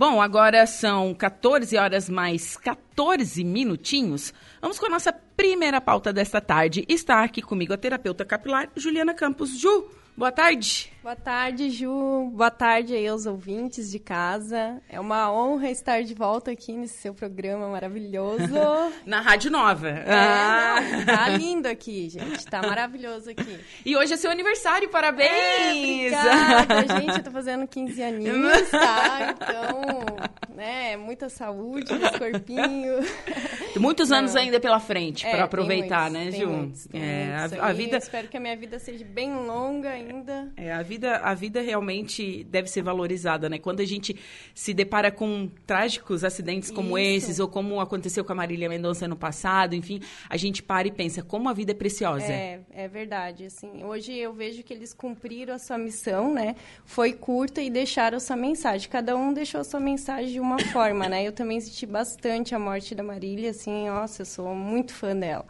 Bom, agora são 14 horas mais 14 minutinhos. Vamos com a nossa primeira pauta desta tarde. Está aqui comigo a terapeuta capilar Juliana Campos. Ju, boa tarde. Boa tarde, Ju. Boa tarde aí aos ouvintes de casa. É uma honra estar de volta aqui nesse seu programa maravilhoso. Na Rádio Nova. É, ah. não, tá lindo aqui, gente. Tá maravilhoso aqui. E hoje é seu aniversário, parabéns! É, obrigada, gente. Eu tô fazendo 15 aninhos, tá? Então, né, muita saúde nesse corpinho. Muitos anos não. ainda pela frente é, para aproveitar, muitos, né, Ju? Muitos, é, a, a vida. Espero que a minha vida seja bem longa ainda. É, a vida, a vida realmente deve ser valorizada, né? Quando a gente se depara com trágicos acidentes como Isso. esses, ou como aconteceu com a Marília Mendonça no passado, enfim, a gente para e pensa como a vida é preciosa. É, é verdade. Assim, hoje eu vejo que eles cumpriram a sua missão, né? Foi curta e deixaram a sua mensagem. Cada um deixou a sua mensagem de uma forma, né? Eu também senti bastante a morte da Marília, assim, nossa, eu sou muito fã dela.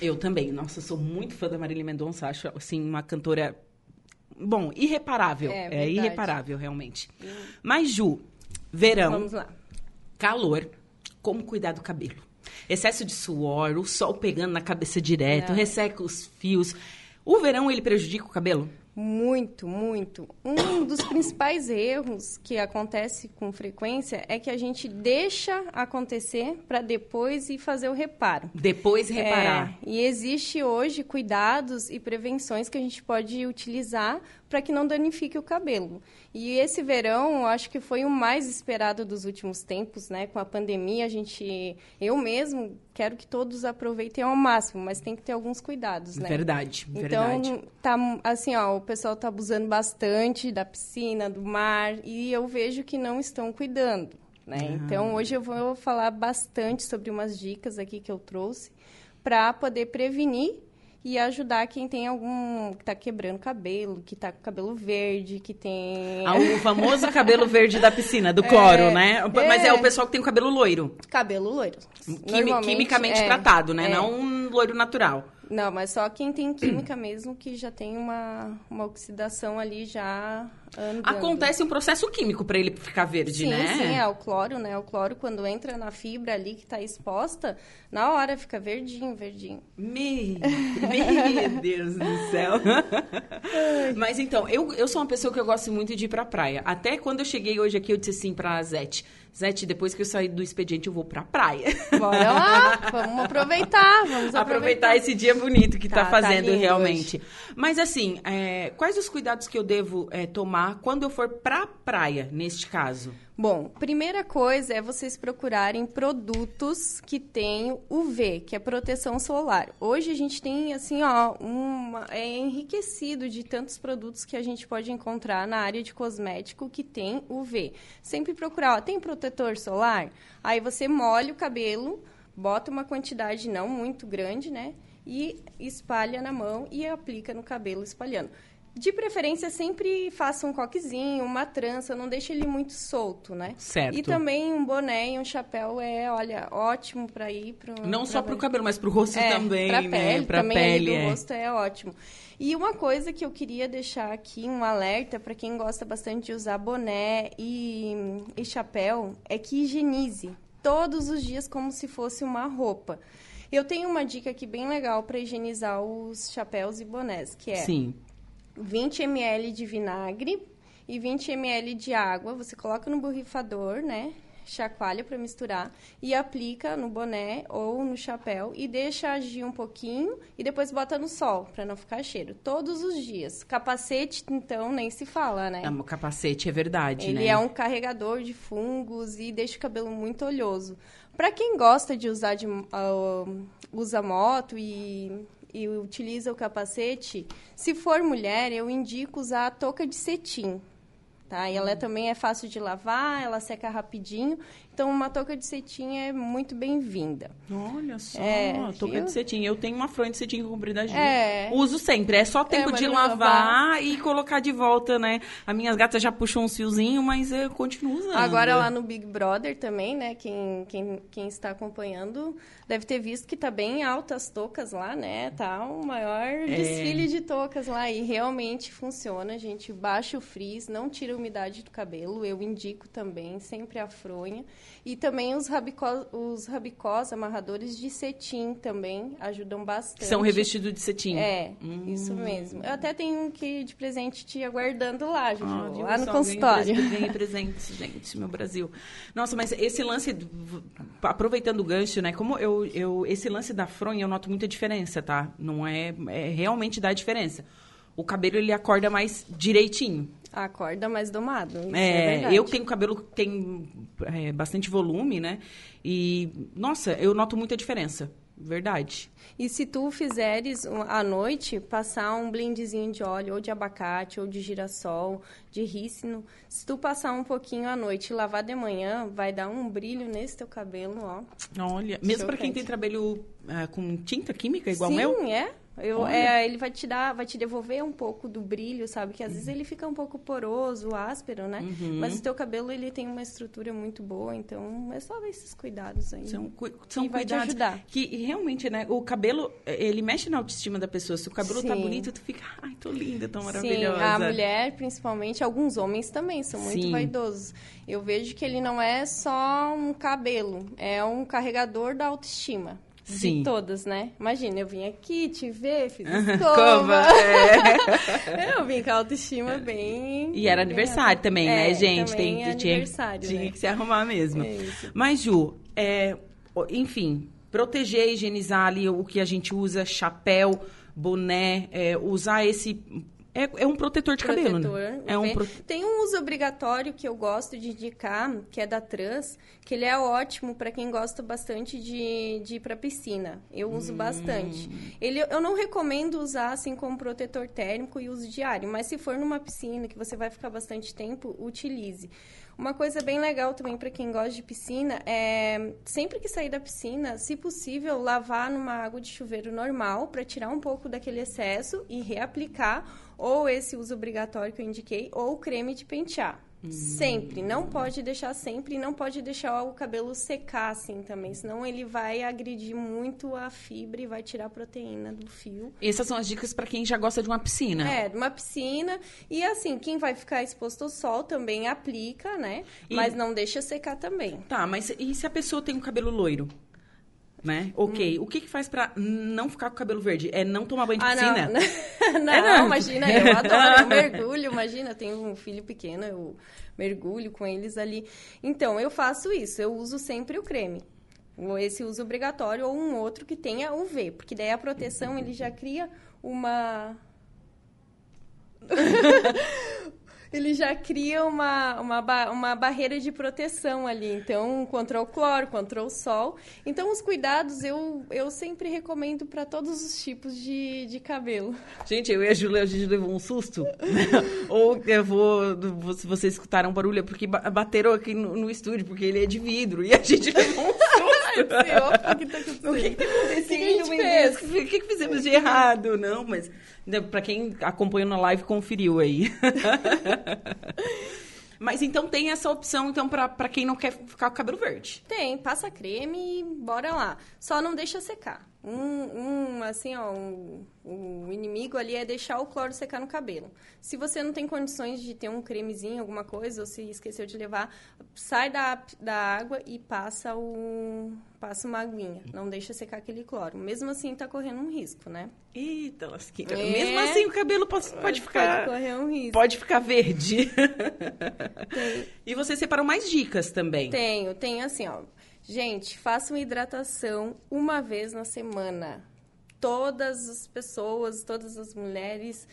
Eu também. Nossa, eu sou muito fã da Marília Mendonça. Acho, assim, uma cantora bom, irreparável. É, É, irreparável, realmente. Mas, Ju, verão, Vamos lá. calor, como cuidar do cabelo? Excesso de suor, o sol pegando na cabeça direto, resseca os fios. O verão, ele prejudica o cabelo? Muito, muito. Um dos principais erros que acontece com frequência é que a gente deixa acontecer para depois ir fazer o reparo. Depois reparar. É, e existe hoje cuidados e prevenções que a gente pode utilizar para que não danifique o cabelo. E esse verão, eu acho que foi o mais esperado dos últimos tempos, né? Com a pandemia, a gente, eu mesmo quero que todos aproveitem ao máximo, mas tem que ter alguns cuidados, né? Verdade, Então, verdade. tá assim, ó, o pessoal tá abusando bastante da piscina, do mar, e eu vejo que não estão cuidando, né? Ah. Então, hoje eu vou falar bastante sobre umas dicas aqui que eu trouxe para poder prevenir e ajudar quem tem algum que tá quebrando cabelo, que tá com cabelo verde, que tem Ah, O famoso cabelo verde da piscina, do cloro, É, né? Mas é é. o pessoal que tem o cabelo loiro. cabelo loiro. Quimi- quimicamente é, tratado, né? é. Não um loiro natural. Não, mas só quem tem química mesmo que já tem uma, uma oxidação ali já andando. Acontece um processo químico para ele ficar verde, Sim, né? sim, é o cloro, né? O cloro, quando entra na fibra ali que está exposta, na hora fica verdinho, verdinho. Me... Meu Deus do céu. Mas então, eu, eu sou uma pessoa que eu gosto muito de ir pra praia. Até quando eu cheguei hoje aqui, eu disse assim pra Zete. Zete, depois que eu sair do expediente, eu vou pra praia. Bora lá, vamos aproveitar, vamos Aproveitar aproveitar. esse dia bonito que tá, Tá, tá fazendo lindo realmente. Mas assim, é, quais os cuidados que eu devo é, tomar quando eu for pra praia, neste caso? Bom, primeira coisa é vocês procurarem produtos que tenham UV, que é proteção solar. Hoje a gente tem, assim, ó, uma, é enriquecido de tantos produtos que a gente pode encontrar na área de cosmético que tem UV. Sempre procurar, ó, tem protetor solar? Aí você molha o cabelo, bota uma quantidade não muito grande, né? E espalha na mão e aplica no cabelo espalhando. De preferência, sempre faça um coquezinho, uma trança, não deixe ele muito solto, né? Certo. E também um boné e um chapéu é, olha, ótimo para ir pro Não só pra- pro cabelo, mas pro rosto é, também, pra né? pele, pra também pele, é. rosto é ótimo. E uma coisa que eu queria deixar aqui, um alerta para quem gosta bastante de usar boné e, e chapéu, é que higienize todos os dias como se fosse uma roupa. Eu tenho uma dica aqui bem legal para higienizar os chapéus e bonés, que é Sim. 20 ml de vinagre e 20 ml de água. Você coloca no borrifador, né? Chacoalha para misturar e aplica no boné ou no chapéu e deixa agir um pouquinho e depois bota no sol para não ficar cheiro. Todos os dias. Capacete, então, nem se fala, né? É, o capacete é verdade, Ele né? é um carregador de fungos e deixa o cabelo muito oleoso. Para quem gosta de usar de, ah, usa moto e, e utiliza o capacete, se for mulher, eu indico usar a touca de cetim. Tá? E Hum. ela também é fácil de lavar, ela seca rapidinho. Então, uma touca de cetim é muito bem-vinda. Olha só, É, touca viu? de cetim. Eu tenho uma fronha de cetim comprida Gil. É. Uso sempre. É só tempo mas de não lavar e colocar de volta, né? As minhas gatas já puxam uns fiozinhos, mas eu continuo usando. Agora lá no Big Brother também, né? Quem, quem, quem está acompanhando deve ter visto que tá bem altas as toucas lá, né? Tá o maior É. desfile de toucas lá e realmente funciona, gente. Baixa o frizz, não tira umidade do cabelo. Eu indico também, sempre a fronha. E também os rabicós, os rabicós amarradores de cetim também ajudam bastante. São revestidos de cetim. É, hum. isso mesmo. Eu até tenho um que de presente te aguardando lá, Juju, ah, lá no consultório. Ganhei presente, gente, meu Brasil. Nossa, mas esse lance, aproveitando o gancho, né? Como eu, eu esse lance da fronha, eu noto muita diferença, tá? Não é, é realmente dá diferença. O cabelo ele acorda mais direitinho. Acorda mais domado. É, é eu tenho cabelo que tem é, bastante volume, né? E nossa, eu noto muita diferença. Verdade. E se tu fizeres à noite, passar um blendzinho de óleo, ou de abacate, ou de girassol, de rícino, se tu passar um pouquinho à noite e lavar de manhã, vai dar um brilho nesse teu cabelo, ó. Olha, mesmo para quem tem cabelo uh, com tinta química igual Sim, meu? Sim, é. Eu, é, ele vai te dar, vai te devolver um pouco do brilho, sabe? Que às vezes ele fica um pouco poroso, áspero, né? Uhum. Mas o teu cabelo ele tem uma estrutura muito boa, então é só ver esses cuidados aí. São, cu são cuidados vai te ajudar. que realmente, né? O cabelo ele mexe na autoestima da pessoa. Se o cabelo tá Sim. tá bonito, tu fica, ai, tô linda, tão maravilhosa. Sim, a mulher, principalmente, alguns homens também são muito Sim. vaidosos. Eu vejo que ele não é só um cabelo, é um carregador da autoestima. Sim. De todas, né? Imagina, eu vim aqui te ver, fiz escova. É. eu vim com a autoestima bem... E era aniversário também, é, né, gente? Também Tem, é tinha, aniversário, tinha né? que se arrumar mesmo. É Mas, Ju, é, enfim, proteger, higienizar ali o que a gente usa, chapéu, boné, é, usar esse é, é um protetor de protetor, cabelo, né? É um pro... Tem um uso obrigatório que eu gosto de indicar, que é da Trans, que ele é ótimo para quem gosta bastante de, de ir para piscina. Eu uso hum. bastante. Ele, eu não recomendo usar assim como protetor térmico e uso diário, mas se for numa piscina que você vai ficar bastante tempo, utilize. Uma coisa bem legal também para quem gosta de piscina é sempre que sair da piscina, se possível, lavar numa água de chuveiro normal para tirar um pouco daquele excesso e reaplicar ou esse uso obrigatório que eu indiquei ou creme de pentear. Sempre. Não pode deixar sempre e não pode deixar o cabelo secar assim também, senão ele vai agredir muito a fibra e vai tirar a proteína do fio. Essas são as dicas para quem já gosta de uma piscina. É, de uma piscina. E assim, quem vai ficar exposto ao sol também aplica, né? E... Mas não deixa secar também. Tá, mas e se a pessoa tem um cabelo loiro? Né? Ok. Hum. O que que faz pra não ficar com o cabelo verde? É não tomar banho de ah, piscina? Não, não, é, não. imagina, eu adoro, eu mergulho, imagina, eu tenho um filho pequeno, eu mergulho com eles ali. Então, eu faço isso, eu uso sempre o creme. Esse uso obrigatório ou um outro que tenha UV, porque daí a proteção ele já cria uma ele já cria uma, uma, uma barreira de proteção ali. Então, contra o cloro, contra o sol. Então, os cuidados eu, eu sempre recomendo para todos os tipos de, de cabelo. Gente, eu e a Júlia, a gente levou um susto. Ou eu vou. Se vocês escutaram um barulho, é porque bateram aqui no, no, estúdio, porque ele é de vidro. E a gente levou um susto. O que está acontecendo? O que está acontecendo? O que, que, o que, que fizemos de errado? Não, mas para quem acompanhou na live, conferiu aí. Mas então tem essa opção, então, para quem não quer ficar com o cabelo verde. Tem, passa creme e bora lá. Só não deixa secar. Um, um assim, ó, um, o inimigo ali é deixar o cloro secar no cabelo. Se você não tem condições de ter um cremezinho, alguma coisa, ou se esqueceu de levar, sai da, da água e passa o passa uma aguinha. Não deixa secar aquele cloro. Mesmo assim, tá correndo um risco, né? Eita, lasqueira. É... Mesmo assim, o cabelo pode, pode ficar... Pode correr um risco. Pode ficar verde. Tem. E você separou mais dicas também. Tenho. Tenho assim, ó. Gente, façam hidratação uma vez na semana todas as pessoas, todas as mulheres.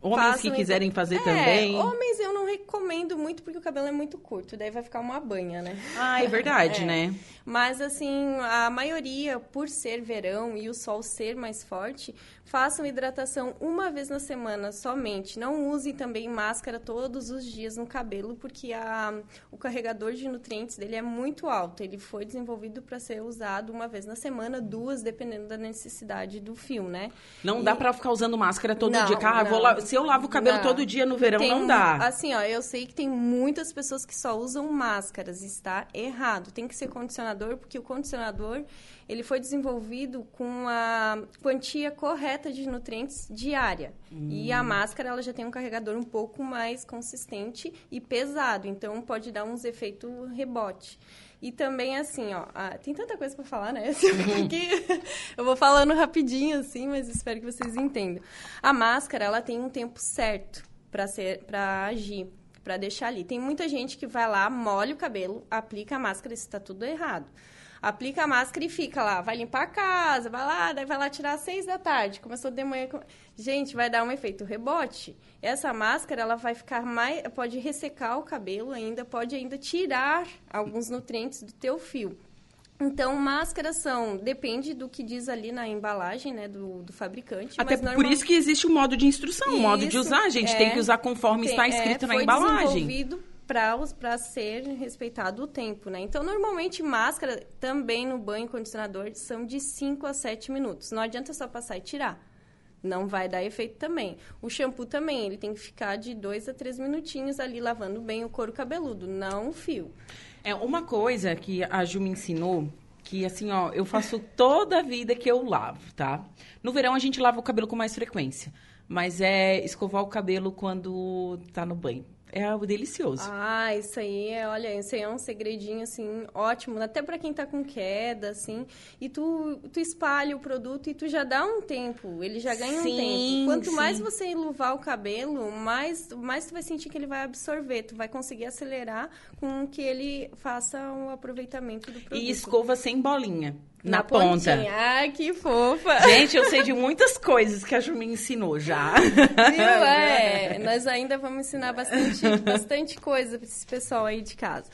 Homens que quiserem fazer é, também. Homens eu não recomendo muito porque o cabelo é muito curto, daí vai ficar uma banha, né? Ah, é verdade, é. né? Mas assim, a maioria, por ser verão e o sol ser mais forte, façam hidratação uma vez na semana somente. Não usem também máscara todos os dias no cabelo, porque a, o carregador de nutrientes dele é muito alto. Ele foi desenvolvido para ser usado uma vez na semana, duas, dependendo da necessidade do fio, né? Não e... dá para ficar usando máscara todo não, dia. Ah, lá, se eu lavo o cabelo Não. todo dia no verão, Tem não dá. Assim, ó, eu sei que tem muitas pessoas que só usam máscaras. Está errado. Tem que ser condicionador, porque o condicionador ele foi desenvolvido com a quantia correta de nutrientes diária. E Hum. a máscara ela já tem um carregador um pouco mais consistente e pesado. Então pode dar uns efeitos rebote. E também, assim, ó, ah, tem tanta coisa pra falar, né? Se eu vou falando rapidinho, assim, mas espero que vocês entendam. A máscara, ela tem um tempo certo para agir, pra deixar ali. Tem muita gente que vai lá, molha o cabelo, aplica a máscara, isso tá tudo errado. Aplica a máscara e fica lá, vai limpar a casa, vai lá, daí vai lá tirar às seis da tarde. Começou de manhã. Gente, vai dar um efeito rebote. Essa máscara, ela vai ficar mais. Pode ressecar o cabelo ainda, pode ainda tirar alguns nutrientes do teu fio. Então, máscaras são. Depende do que diz ali na embalagem, né, do, do fabricante. Até mas por normal- isso que existe o modo de instrução, o modo de usar. A gente é. tem que usar conforme está Tem- escrito é, na embalagem. desenvolvido para ser respeitado o tempo, né? Então, normalmente, máscara também no banho e condicionador são de 5 a 7 minutos. Não adianta só passar e tirar. Não vai dar efeito também. O shampoo também, ele tem que ficar de 2 a 3 minutinhos ali lavando bem o couro cabeludo, não o fio. É uma coisa que a Ju me ensinou, que assim, ó, eu faço toda a vida que eu lavo, tá? No verão a gente lava o cabelo com mais frequência, mas é escovar o cabelo quando tá no banho. É algo delicioso. Ah, isso aí é, olha, isso aí é um segredinho, assim, ótimo, até para quem tá com queda, assim, e tu, tu espalha o produto e tu já dá um tempo, ele já ganha Sim, um tempo. Quanto sim. mais você enluvar o cabelo, mais, mais tu vai sentir que ele vai absorver, tu vai conseguir acelerar com que ele faça um aproveitamento do produto. E escova sem bolinha, na, ponta. pontinha. Ai, que fofa! Gente, eu sei de muitas coisas que a Ju me ensinou já. Viu? É, nós ainda vamos ensinar bastante, bastante coisa para esse pessoal aí de casa.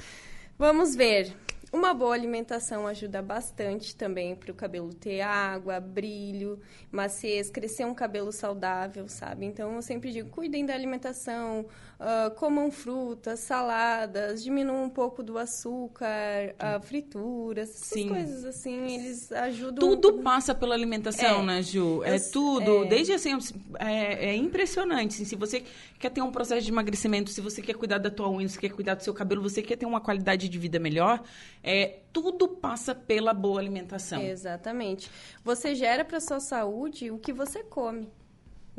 Vamos ver. Uma boa alimentação ajuda bastante também para o cabelo ter água, brilho, maciez, crescer um cabelo saudável, sabe? Então, eu sempre digo, cuidem da alimentação, ah, comam frutas, saladas, diminuam um pouco do açúcar, ah, frituras, essas Sim. coisas assim, eles ajudam... Tudo passa pela alimentação, É. né, Ju? É Eu- tudo. é. Desde assim, é, é impressionante. assim, se você quer ter um processo de emagrecimento, se você quer cuidar da tua unha, se quer cuidar do seu cabelo, você quer ter uma qualidade de vida melhor, é, tudo passa pela boa alimentação. Exatamente. Você gera para sua saúde o que você come.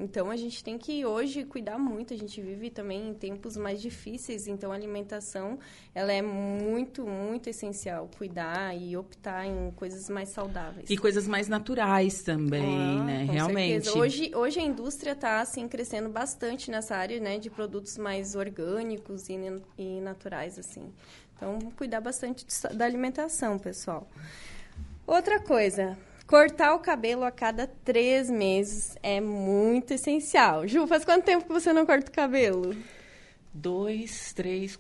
Então a gente tem que hoje cuidar muito. A gente vive também em tempos mais difíceis, então a alimentação ela é muito, muito essencial. Cuidar e optar em coisas mais saudáveis. E coisas mais naturais também, Ah, né? Realmente. certeza. Hoje, hoje a indústria está assim, crescendo bastante nessa área né, de produtos mais orgânicos e, e naturais. assim. Então, cuidar bastante da alimentação, pessoal. Outra coisa, cortar o cabelo a cada três meses é muito essencial. Ju, faz quanto tempo que você não corta o cabelo? Dois, três.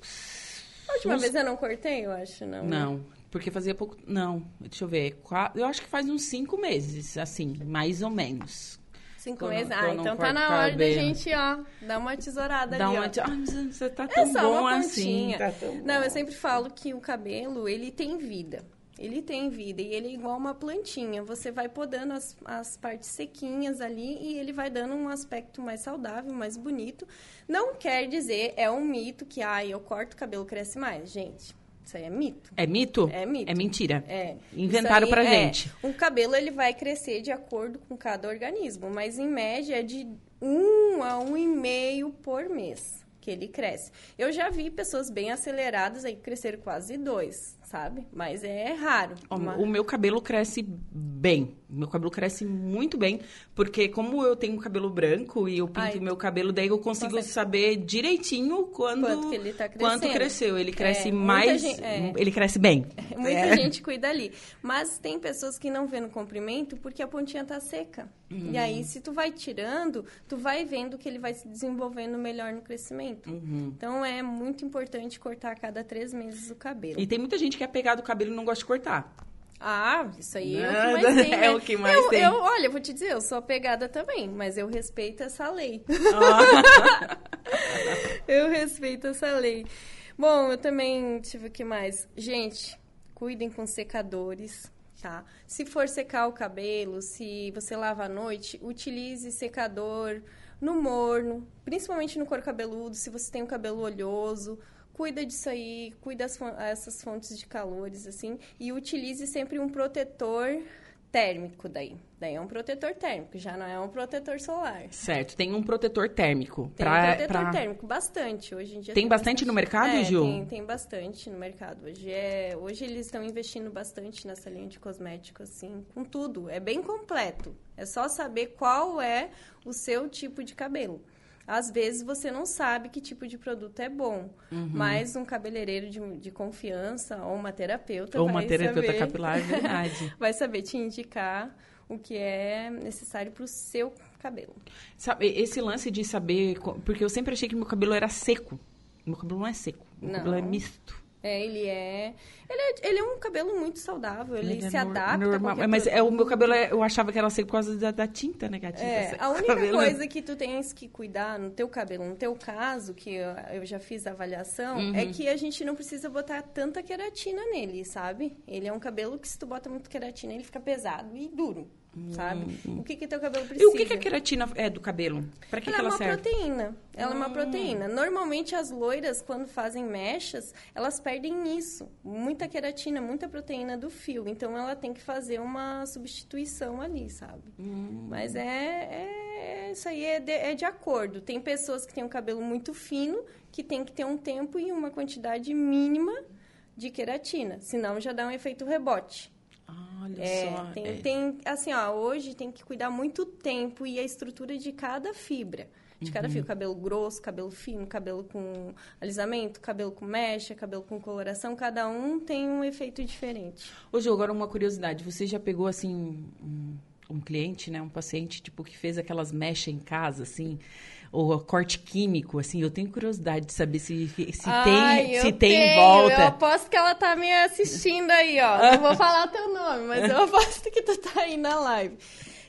A última uns- vez eu não cortei, eu acho, não. Não, porque fazia pouco. Não, deixa eu ver. Eu acho que faz uns cinco meses, assim, mais ou menos. Cinco eu não- meses? que Ah, não então tá na hora da gente, ó, dar uma tesourada Dá ali, uma. ó. Ai, mas você tá É tão só bom uma assim. Tá tão Não, bom. eu sempre falo que o cabelo, ele tem vida. Ele tem vida e ele é igual uma plantinha. Você vai podando as, as partes sequinhas ali e ele vai dando um aspecto mais saudável, mais bonito. Não quer dizer, é um mito que, ah, eu corto o cabelo, cresce mais. Gente, isso aí é mito. É mito? É mito. É mentira. É. Inventaram pra aí é. gente. O cabelo ele vai crescer de acordo com cada organismo, mas em média é de um a um e meio por mês que ele cresce. Eu já vi pessoas bem aceleradas aí que cresceram quase dois, sabe? Mas é raro. Uma- O meu cabelo cresce bem. O meu cabelo cresce muito bem, porque como eu tenho cabelo branco e eu pinto Ai, meu cabelo, daí eu consigo consegue- saber direitinho quando Quanto ele tá quanto crescendo. cresceu. Ele cresce É, mais, gente- é. ele cresce bem. Muita É. gente cuida ali. Mas tem pessoas que não vê no comprimento porque a pontinha tá seca. Uhum. E aí, se tu vai tirando, tu vai vendo que ele vai se desenvolvendo melhor no crescimento. Uhum. Então, é muito importante cortar a cada três meses o cabelo. E tem muita gente que é pegado o cabelo e não gosta de cortar. Ah, isso aí é o que mais tem, né? é o que mais eu, tem. Eu, olha, eu vou te dizer, eu sou apegada também, mas eu respeito essa lei. Ah. eu respeito essa lei. Bom, eu também tive o que mais? Gente, cuidem com secadores, tá? Se for secar o cabelo, se você lava à noite, utilize secador no morno, principalmente no couro cabeludo, se você tem um cabelo oleoso, cuida disso aí, cuida as, essas fontes de calores, assim, e utilize sempre um protetor térmico daí. Daí é um protetor térmico, já não é um protetor solar. Certo, tem um protetor térmico. Tem pra, um protetor pra... térmico, bastante. Hoje em dia tem, tem bastante, bastante, no mercado, é, Gil? Tem, tem bastante no mercado. Hoje, é, hoje eles estão investindo bastante nessa linha de cosméticos, assim, com tudo. É bem completo. É só saber qual é o seu tipo de cabelo. Às vezes você não sabe que tipo de produto é bom, uhum. mas um cabeleireiro de, de, confiança ou uma terapeuta ou vai uma terapeuta saber, capilar, é verdade. vai saber te indicar o que é necessário para o seu cabelo. Sabe, esse lance de saber, porque eu sempre achei que meu cabelo era seco. Meu cabelo não é seco, meu não. cabelo é misto. É, ele é, ele é. Ele é um cabelo muito saudável, ele, ele se é adapta. Normal, mas é, o meu cabelo, é, eu achava que era seco por causa da, da tinta, né? A, é, a única cabelo. coisa que tu tens que cuidar no teu cabelo, no teu caso, que eu, eu já fiz a avaliação, uhum. é que a gente não precisa botar tanta queratina nele, sabe? Ele é um cabelo que se tu bota muito queratina, ele fica pesado e duro sabe? Hum. O que que teu cabelo precisa? E o que, que a queratina é do cabelo? Para que, ela, que ela é uma serve? proteína. Ela hum. é uma hum. proteína. Normalmente as loiras quando fazem mechas, elas perdem isso, muita queratina, muita proteína do fio. Então ela tem que fazer uma substituição ali, sabe? Hum. Mas é, é, isso aí é de, é de acordo. Tem pessoas que têm um cabelo muito fino que tem que ter um tempo e uma quantidade mínima de queratina, senão já dá um efeito rebote. Olha é, só. Tem, é. tem, assim, ó, hoje tem que cuidar muito tempo e a estrutura de cada fibra. De uhum. cada fio, cabelo grosso, cabelo fino, cabelo com alisamento, cabelo com mecha, cabelo com coloração, cada um tem um efeito diferente. Ô, Ju, agora uma curiosidade. Você já pegou, assim, um, um cliente, né, um paciente, tipo, que fez aquelas mechas em casa, assim, ou corte químico, assim, eu tenho curiosidade de saber se, se Ai, tem, se tem tenho. volta. Eu aposto que ela tá me assistindo aí, ó. Não vou falar teu nome, mas eu aposto que tu tá aí na live.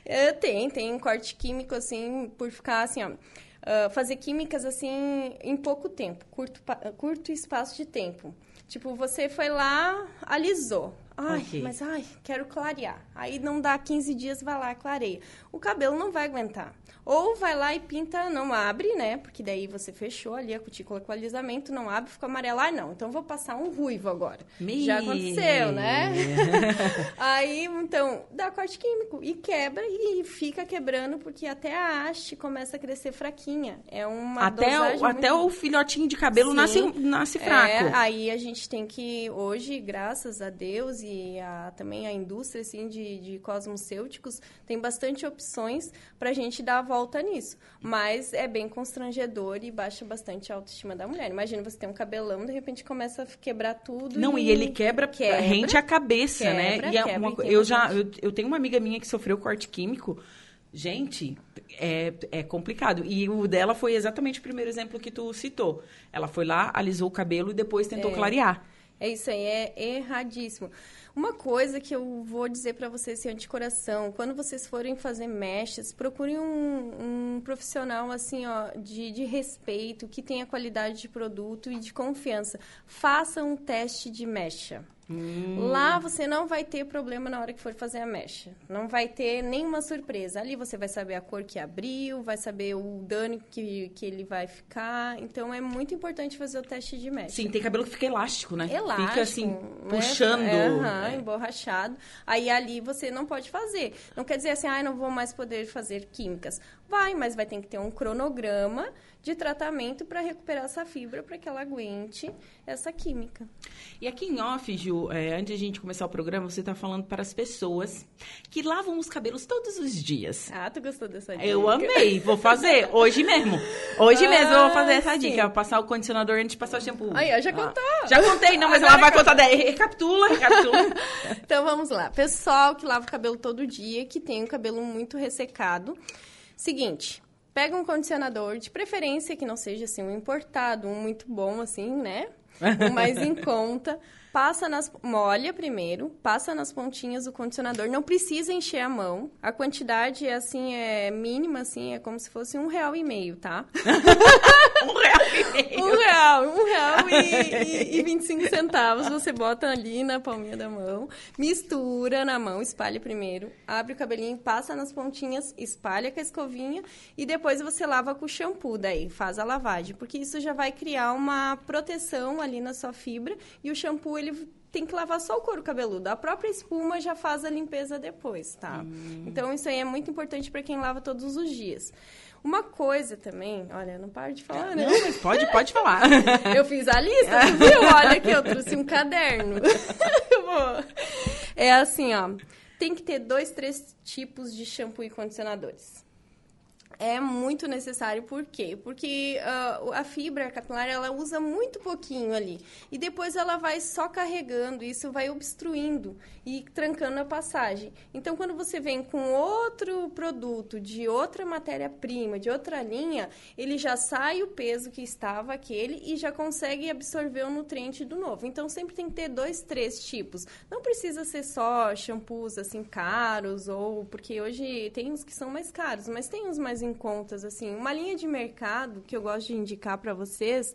É, tem, tem corte químico, assim, por ficar assim, ó. Uh, fazer químicas assim em pouco tempo, curto, curto espaço de tempo. Tipo, você foi lá, alisou. Ai, okay. mas ai, quero clarear. Aí não dá 15 dias, vai lá, clareia. O cabelo não vai aguentar. Ou vai lá e pinta, não abre, né? Porque daí você fechou ali a cutícula com alisamento, não abre, fica amarelo. Ah, não, então vou passar um ruivo agora. Me... Já aconteceu, né? Aí, então, dá corte químico e quebra e fica quebrando, porque até a haste começa a crescer fraquinha. É uma Até, o, até o filhotinho de cabelo nasce, nasce fraco. É, aí a gente tem que, hoje, graças a Deus e a, também a indústria, assim, de, de cosmocêuticos, tem bastante opções pra gente dar volta nisso. Mas é bem constrangedor e baixa bastante a autoestima da mulher. Imagina você tem um cabelão, de repente começa a quebrar tudo. Não, e, e ele quebra, quebra rente a cabeça, né? quebra, né? E é uma, eu já eu, eu tenho uma amiga minha que sofreu corte químico. Gente, é, é complicado. E o dela foi exatamente o primeiro exemplo que tu citou. Ela foi lá, alisou o cabelo e depois tentou é. clarear. É isso aí, é erradíssimo. Uma coisa que eu vou dizer para vocês, assim, de coração, quando vocês forem fazer mechas, procurem um, um profissional, assim, ó, de, de respeito, que tenha qualidade de produto e de confiança. Faça um teste de mecha. Hum. Lá você não vai ter problema na hora que for fazer a mecha. Não vai ter nenhuma surpresa. Ali você vai saber a cor que abriu, vai saber o dano que, que ele vai ficar. Então é muito importante fazer o teste de mecha. Sim, tem cabelo que fica elástico, né? Elástico. Fica assim, né? puxando. É, aham, é. emborrachado. Aí ali você não pode fazer. Não quer dizer assim, ah, não vou mais poder fazer químicas. Vai, mas vai ter que ter um cronograma de tratamento para recuperar essa fibra para que ela aguente essa química. E aqui em off, Ju, é, antes de a gente começar o programa, você está falando para as pessoas que lavam os cabelos todos os dias. Ah, tu gostou dessa dica? Eu amei, vou fazer hoje mesmo. Hoje ah, mesmo eu vou fazer essa sim. dica, passar o condicionador antes de passar o shampoo. Aí, já contou. Ah, já contei, não, mas Agora ela vai contar daí. Recapitula, recapitula. então vamos lá. Pessoal que lava o cabelo todo dia, que tem o cabelo muito ressecado. Seguinte, Pega um condicionador, de preferência que não seja assim um importado, um muito bom assim, né? Um mais em conta. Passa nas molha primeiro, passa nas pontinhas o condicionador. Não precisa encher a mão. A quantidade é assim é mínima, assim é como se fosse um real e meio, tá? um real e meio. Um real, um real e, e, e 25 centavos. Você bota ali na palminha da mão, mistura na mão, espalha primeiro, abre o cabelinho, passa nas pontinhas, espalha com a escovinha e depois você lava com o shampoo, daí faz a lavagem, porque isso já vai criar uma proteção ali na sua fibra e o shampoo ele tem que lavar só o couro cabeludo. A própria espuma já faz a limpeza depois, tá? Hum. Então isso aí é muito importante para quem lava todos os dias. Uma coisa também, olha, não paro de falar, né? Não, mas pode, pode falar. eu fiz a lista, tu viu? Olha aqui, eu trouxe um caderno. é assim, ó. Tem que ter dois, três tipos de shampoo e condicionadores é muito necessário. Por quê? Porque uh, a fibra capilar, ela usa muito pouquinho ali. E depois ela vai só carregando, isso vai obstruindo e trancando a passagem. Então, quando você vem com outro produto, de outra matéria-prima, de outra linha, ele já sai o peso que estava aquele e já consegue absorver o nutriente do novo. Então, sempre tem que ter dois, três tipos. Não precisa ser só shampoos, assim, caros, ou... Porque hoje tem uns que são mais caros, mas tem uns mais em contas, assim. Uma linha de mercado que eu gosto de indicar para vocês,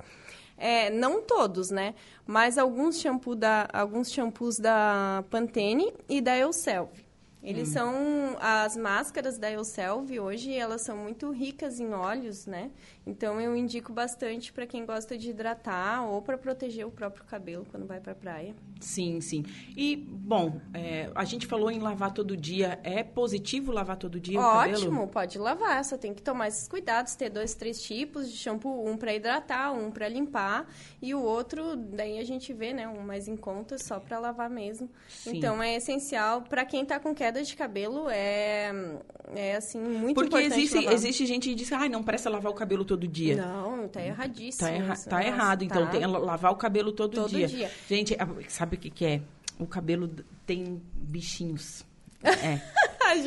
é, não todos, né? Mas alguns, shampoo da, alguns shampoos da Pantene e da Elselv. Eles hum. são as máscaras da Elselv hoje, elas são muito ricas em óleos, né? Então eu indico bastante para quem gosta de hidratar ou para proteger o próprio cabelo quando vai para a praia. Sim, sim. E bom, é, a gente falou em lavar todo dia. É positivo lavar todo dia Ótimo, o cabelo? Ótimo, pode lavar. Só tem que tomar esses cuidados, ter dois, três tipos de shampoo, um para hidratar, um para limpar e o outro, daí a gente vê, né, um mais em conta só para lavar mesmo. Sim. Então é essencial para quem está com queda de cabelo é é assim muito Porque importante. Porque existe existe gente que diz, ai, não presta lavar o cabelo todo dia. Não, tá erradíssimo. Tá, erra tá errado. Então, tá. tem lavar o cabelo todo, todo dia. dia. Gente, sabe o que, que é? O cabelo tem bichinhos. É.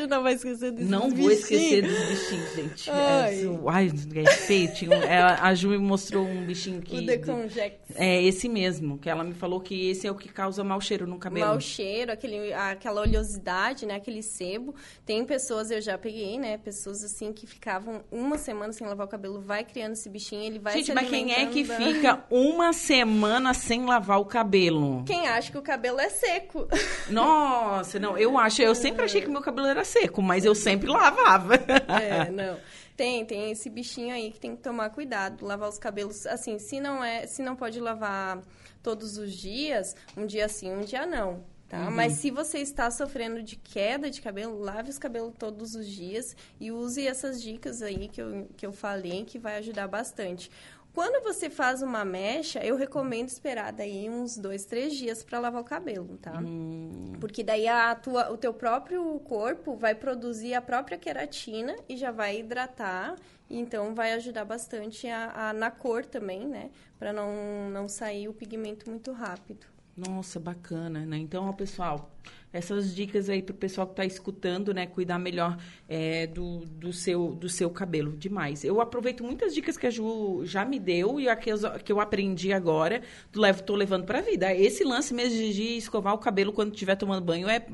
Não vai esquecer desses Não bichinhos. vou esquecer dos bichinhos, gente. Ai, é, ai, é. Tinha, ela, a Ju me mostrou um bichinho que... O Deconjex. É, esse mesmo. Que ela me falou que esse é o que causa mau cheiro no cabelo. Mau cheiro, aquele, aquela oleosidade, né? Aquele sebo. Tem pessoas, eu já peguei, né? Pessoas, assim, que ficavam uma semana sem lavar o cabelo. Vai criando esse bichinho, ele vai Gente, mas quem é que fica uma semana sem lavar o cabelo? Quem acha que o cabelo é seco. Nossa, não. Eu acho... Eu sempre achei que o meu cabelo era seco, mas eu sempre lavava. É, não. Tem, tem esse bichinho aí que tem que tomar cuidado, lavar os cabelos assim, se não é, se não pode lavar todos os dias, um dia sim, um dia não. Tá? Uhum. Mas se você está sofrendo de queda de cabelo, lave os cabelos todos os dias e use essas dicas aí que eu, que eu falei, que vai ajudar bastante. Quando você faz uma mecha, eu recomendo esperar daí uns dois, três dias para lavar o cabelo, tá? Hum. Porque daí a tua, o teu próprio corpo vai produzir a própria queratina e já vai hidratar. Então, vai ajudar bastante a, a na cor também, né? Para não, não sair o pigmento muito rápido. Nossa, bacana, né? Então, ó, pessoal, essas dicas aí pro pessoal que está escutando, né? Cuidar melhor é, do, do, seu, do seu cabelo. Demais. Eu aproveito muitas dicas que a Ju já me deu e a que eu, que eu aprendi agora, levo, tô levando pra vida. Esse lance mesmo de escovar o cabelo quando estiver tomando banho é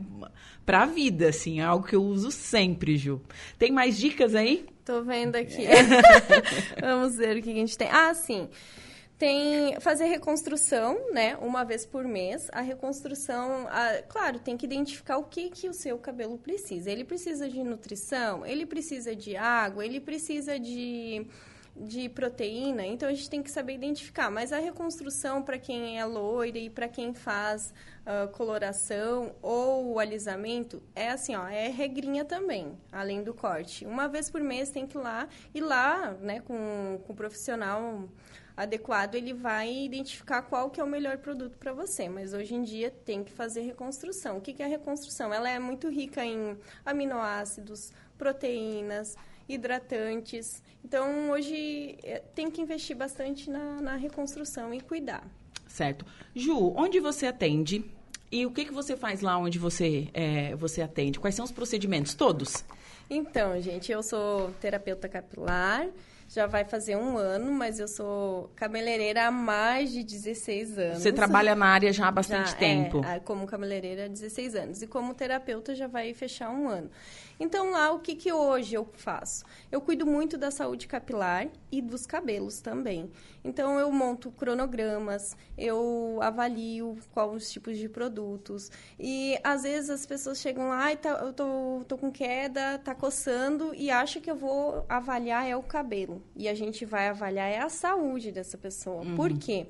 pra vida, assim. É algo que eu uso sempre, Ju. Tem mais dicas aí? Tô vendo aqui. Vamos ver o que a gente tem. Ah, sim. Tem fazer reconstrução, né, uma vez por mês. A reconstrução, a, claro, tem que identificar o que que o seu cabelo precisa. Ele precisa de nutrição, ele precisa de água, ele precisa de de proteína, então a gente tem que saber identificar. Mas a reconstrução para quem é loira e para quem faz uh, coloração ou alisamento é assim, ó, é regrinha também, além do corte. Uma vez por mês tem que ir lá e lá, né, com, com o profissional adequado, ele vai identificar qual que é o melhor produto para você. Mas hoje em dia tem que fazer reconstrução. O que, que é a reconstrução? Ela é muito rica em aminoácidos, proteínas, hidratantes. Então, hoje eh, tem que investir bastante na, na reconstrução e cuidar. Certo. Ju, onde você atende? E o que, que você faz lá onde você, é, você atende? Quais são os procedimentos? Todos? Então, gente, eu sou terapeuta capilar, já vai fazer um ano, mas eu sou cabeleireira há mais de 16 anos. Você trabalha na área já há bastante já, tempo. É, como cabeleireira há 16 anos. E como terapeuta já vai fechar um ano. Então, lá, o que, que hoje eu faço? Eu cuido muito da saúde capilar e dos cabelos também. Então, eu monto cronogramas, eu avalio quais os tipos de produtos. E, às vezes, as pessoas chegam lá, e tá, eu tô, tô com queda, tá coçando, e acha que eu vou avaliar é o cabelo. E a gente vai avaliar é a saúde dessa pessoa. Uhum. Por quê?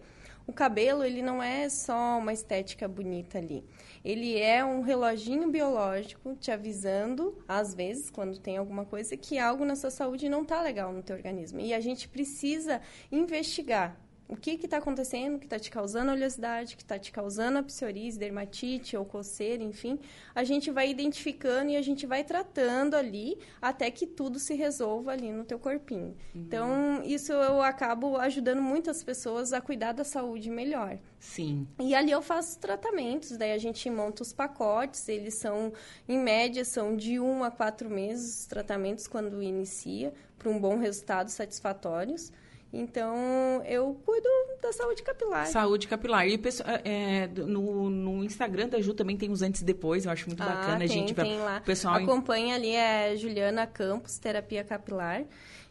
O cabelo, ele não é só uma estética bonita ali. Ele é um reloginho biológico te avisando, às vezes, quando tem alguma coisa, que algo na sua saúde não está legal no teu organismo. E a gente precisa investigar o que está acontecendo, que está te causando oleosidade, que está te causando a psoríase, dermatite ou coceira, enfim, a gente vai identificando e a gente vai tratando ali até que tudo se resolva ali no teu corpinho. Uhum. Então, isso eu acabo ajudando muitas pessoas a cuidar da saúde melhor. Sim. E ali eu faço tratamentos, daí a gente monta os pacotes, eles são, em média, são de um a quatro meses os tratamentos quando inicia, para um bom resultado satisfatórios. Então, eu cuido da saúde capilar. Saúde capilar. E é, no, no Instagram da Ju também tem os antes e depois, eu acho muito ah, bacana. Tem, a gente tem lá. O pessoal acompanha ali é Juliana Campos, terapia capilar.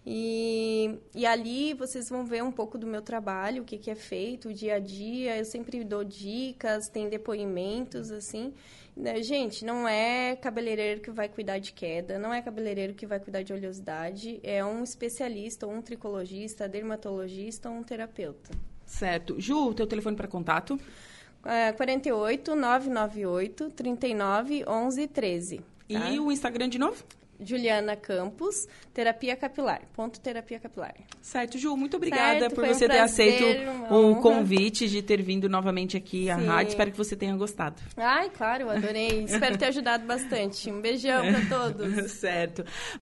E, e ali vocês vão ver um pouco do meu trabalho, o que, que é feito, o dia a dia. Eu sempre dou dicas, tem depoimentos, assim. Né, gente, não é cabeleireiro que vai cuidar de queda, não é cabeleireiro que vai cuidar de oleosidade, é um especialista, um tricologista, dermatologista ou um terapeuta. Certo. Ju, teu telefone para contato? É 48 998 39 11 13. Tá? E o Instagram de novo? Juliana Campos, terapia capilar. Ponto terapia capilar. Certo, Ju, muito obrigada certo, por você um ter aceito o convite de ter vindo novamente aqui à Sim. rádio. Espero que você tenha gostado. Ai, claro, adorei. Espero ter ajudado bastante. Um beijão para todos. certo.